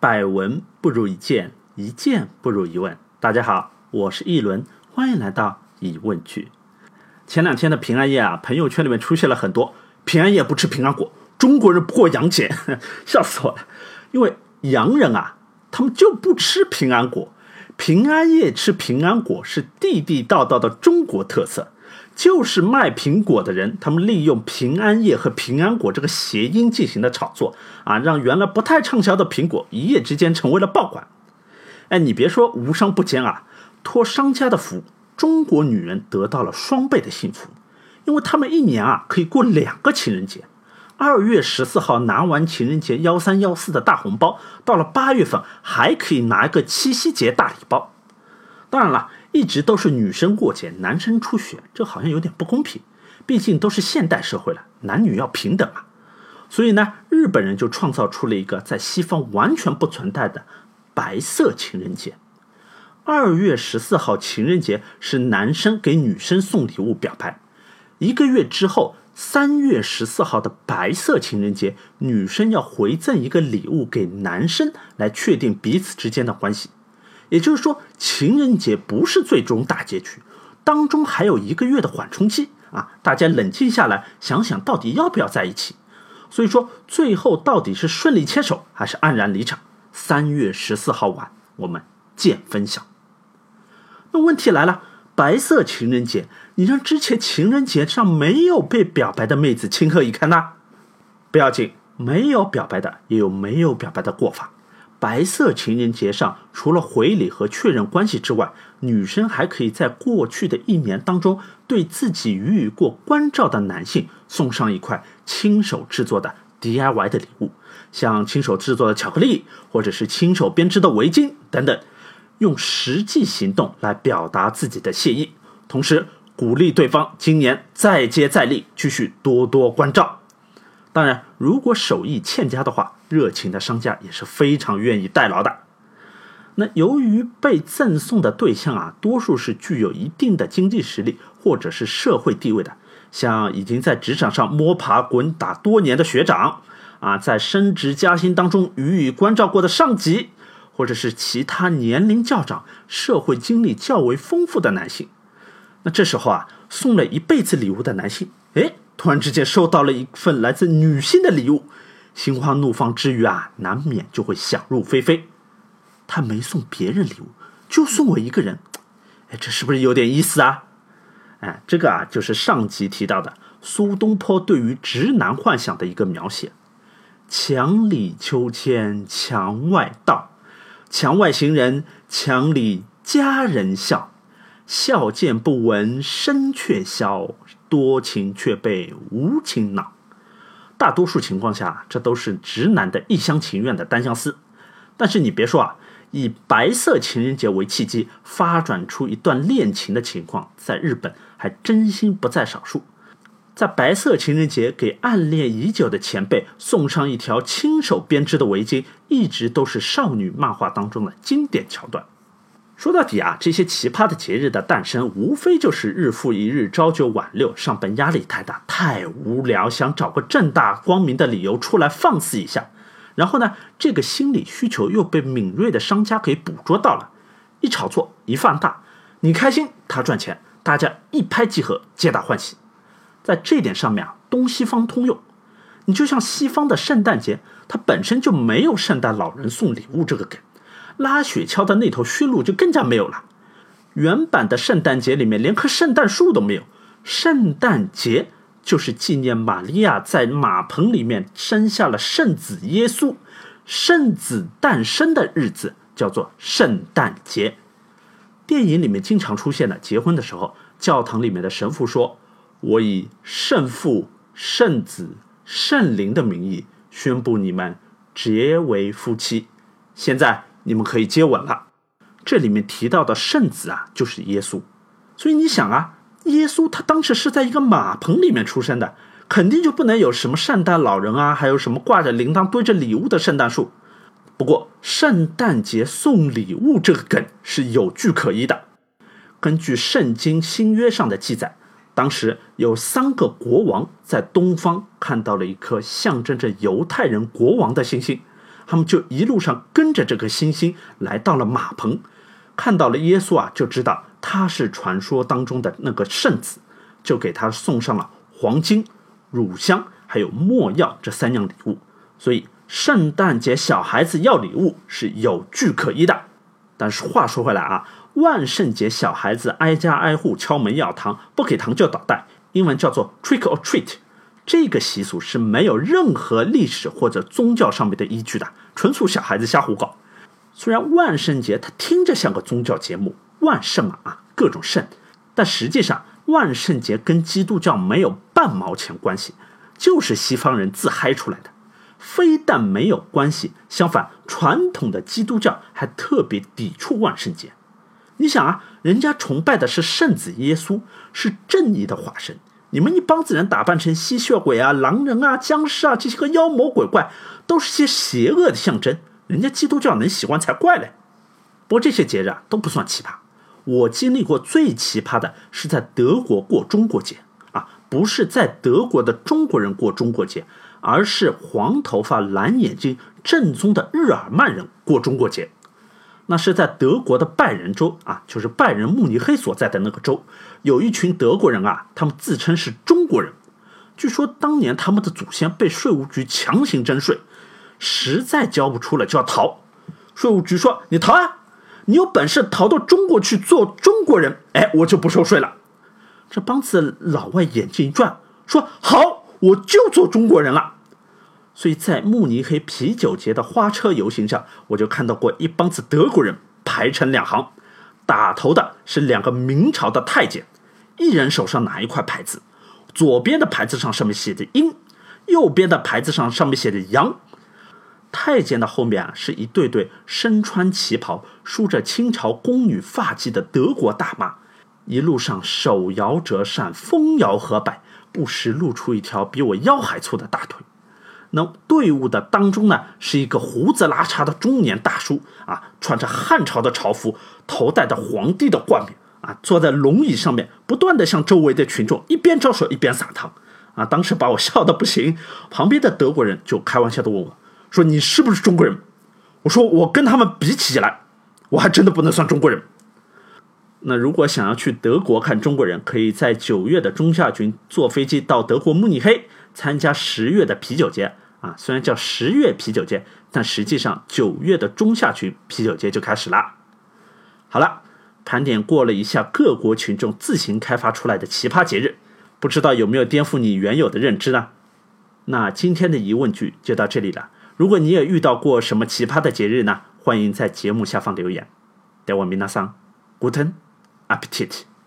百闻不如一见，一见不如一问。大家好，我是一轮，欢迎来到疑问句。前两天的平安夜啊，朋友圈里面出现了很多平安夜不吃平安果，中国人不过洋节，笑死我了。因为洋人啊，他们就不吃平安果，平安夜吃平安果是地地道道的中国特色。就是卖苹果的人，他们利用平安夜和平安果这个谐音进行的炒作啊，让原来不太畅销的苹果一夜之间成为了爆款。哎，你别说无商不奸啊，托商家的福，中国女人得到了双倍的幸福，因为他们一年啊可以过两个情人节。二月十四号拿完情人节幺三幺四的大红包，到了八月份还可以拿一个七夕节大礼包。当然了。一直都是女生过节，男生出血，这好像有点不公平。毕竟都是现代社会了，男女要平等嘛。所以呢，日本人就创造出了一个在西方完全不存在的白色情人节。二月十四号情人节是男生给女生送礼物表白，一个月之后，三月十四号的白色情人节，女生要回赠一个礼物给男生，来确定彼此之间的关系。也就是说，情人节不是最终大结局，当中还有一个月的缓冲期啊！大家冷静下来，想想到底要不要在一起。所以说，最后到底是顺利牵手还是黯然离场？三月十四号晚，我们见分晓。那问题来了，白色情人节，你让之前情人节上没有被表白的妹子情何以堪呢？不要紧，没有表白的也有没有表白的过法。白色情人节上，除了回礼和确认关系之外，女生还可以在过去的一年当中，对自己予以过关照的男性送上一块亲手制作的 DIY 的礼物，像亲手制作的巧克力，或者是亲手编织的围巾等等，用实际行动来表达自己的谢意，同时鼓励对方今年再接再厉，继续多多关照。当然，如果手艺欠佳的话，热情的商家也是非常愿意代劳的。那由于被赠送的对象啊，多数是具有一定的经济实力或者是社会地位的，像已经在职场上摸爬滚打多年的学长啊，在升职加薪当中予以关照过的上级，或者是其他年龄较长、社会经历较为丰富的男性。那这时候啊，送了一辈子礼物的男性，哎。突然之间收到了一份来自女性的礼物，心花怒放之余啊，难免就会想入非非。他没送别人礼物，就送我一个人，哎，这是不是有点意思啊？哎，这个啊，就是上集提到的苏东坡对于直男幻想的一个描写：墙里秋千墙外道，墙外行人，墙里佳人笑。笑渐不闻声却消，多情却被无情恼。大多数情况下，这都是直男的一厢情愿的单相思。但是你别说啊，以白色情人节为契机发展出一段恋情的情况，在日本还真心不在少数。在白色情人节给暗恋已久的前辈送上一条亲手编织的围巾，一直都是少女漫画当中的经典桥段。说到底啊，这些奇葩的节日的诞生，无非就是日复一日朝九晚六，上班压力太大，太无聊，想找个正大光明的理由出来放肆一下。然后呢，这个心理需求又被敏锐的商家给捕捉到了，一炒作一放大，你开心他赚钱，大家一拍即合，皆大欢喜。在这点上面啊，东西方通用。你就像西方的圣诞节，它本身就没有圣诞老人送礼物这个梗。拉雪橇的那头驯鹿就更加没有了。原版的圣诞节里面连棵圣诞树都没有。圣诞节就是纪念玛利亚在马棚里面生下了圣子耶稣，圣子诞生的日子叫做圣诞节。电影里面经常出现的结婚的时候，教堂里面的神父说：“我以圣父、圣子、圣灵的名义宣布你们结为夫妻。”现在。你们可以接吻了。这里面提到的圣子啊，就是耶稣。所以你想啊，耶稣他当时是在一个马棚里面出生的，肯定就不能有什么圣诞老人啊，还有什么挂着铃铛堆着礼物的圣诞树。不过，圣诞节送礼物这个梗是有据可依的。根据圣经新约上的记载，当时有三个国王在东方看到了一颗象征着犹太人国王的星星。他们就一路上跟着这个星星来到了马棚，看到了耶稣啊，就知道他是传说当中的那个圣子，就给他送上了黄金、乳香还有没药这三样礼物。所以圣诞节小孩子要礼物是有据可依的。但是话说回来啊，万圣节小孩子挨家挨户敲门要糖，不给糖就捣蛋，英文叫做 trick or treat。这个习俗是没有任何历史或者宗教上面的依据的，纯属小孩子瞎胡搞。虽然万圣节它听着像个宗教节目，万圣嘛啊，各种圣，但实际上万圣节跟基督教没有半毛钱关系，就是西方人自嗨出来的。非但没有关系，相反，传统的基督教还特别抵触万圣节。你想啊，人家崇拜的是圣子耶稣，是正义的化身。你们一帮子人打扮成吸血鬼啊、狼人啊、僵尸啊，这些个妖魔鬼怪，都是些邪恶的象征。人家基督教能喜欢才怪嘞。不过这些节日啊都不算奇葩，我经历过最奇葩的是在德国过中国节啊，不是在德国的中国人过中国节，而是黄头发、蓝眼睛、正宗的日耳曼人过中国节。那是在德国的拜仁州啊，就是拜仁慕尼黑所在的那个州，有一群德国人啊，他们自称是中国人。据说当年他们的祖先被税务局强行征税，实在交不出了就要逃。税务局说：“你逃啊，你有本事逃到中国去做中国人，哎，我就不收税了。”这帮子老外眼睛一转，说：“好，我就做中国人了。”所以在慕尼黑啤酒节的花车游行上，我就看到过一帮子德国人排成两行，打头的是两个明朝的太监，一人手上拿一块牌子，左边的牌子上上面写着阴，右边的牌子上上面写着阳。太监的后面啊是一对对身穿旗袍、梳着清朝宫女发髻的德国大妈，一路上手摇折扇，风摇荷摆，不时露出一条比我腰还粗的大腿。那队伍的当中呢，是一个胡子拉碴的中年大叔啊，穿着汉朝的朝服，头戴着皇帝的冠冕啊，坐在龙椅上面，不断的向周围的群众一边招手一边撒糖啊，当时把我笑的不行。旁边的德国人就开玩笑的问我，说你是不是中国人？我说我跟他们比起来，我还真的不能算中国人。那如果想要去德国看中国人，可以在九月的中下旬坐飞机到德国慕尼黑。参加十月的啤酒节啊，虽然叫十月啤酒节，但实际上九月的中下旬啤酒节就开始了。好了，盘点过了一下各国群众自行开发出来的奇葩节日，不知道有没有颠覆你原有的认知呢？那今天的疑问句就到这里了。如果你也遇到过什么奇葩的节日呢？欢迎在节目下方留言。待我明纳桑，Guten Appetit。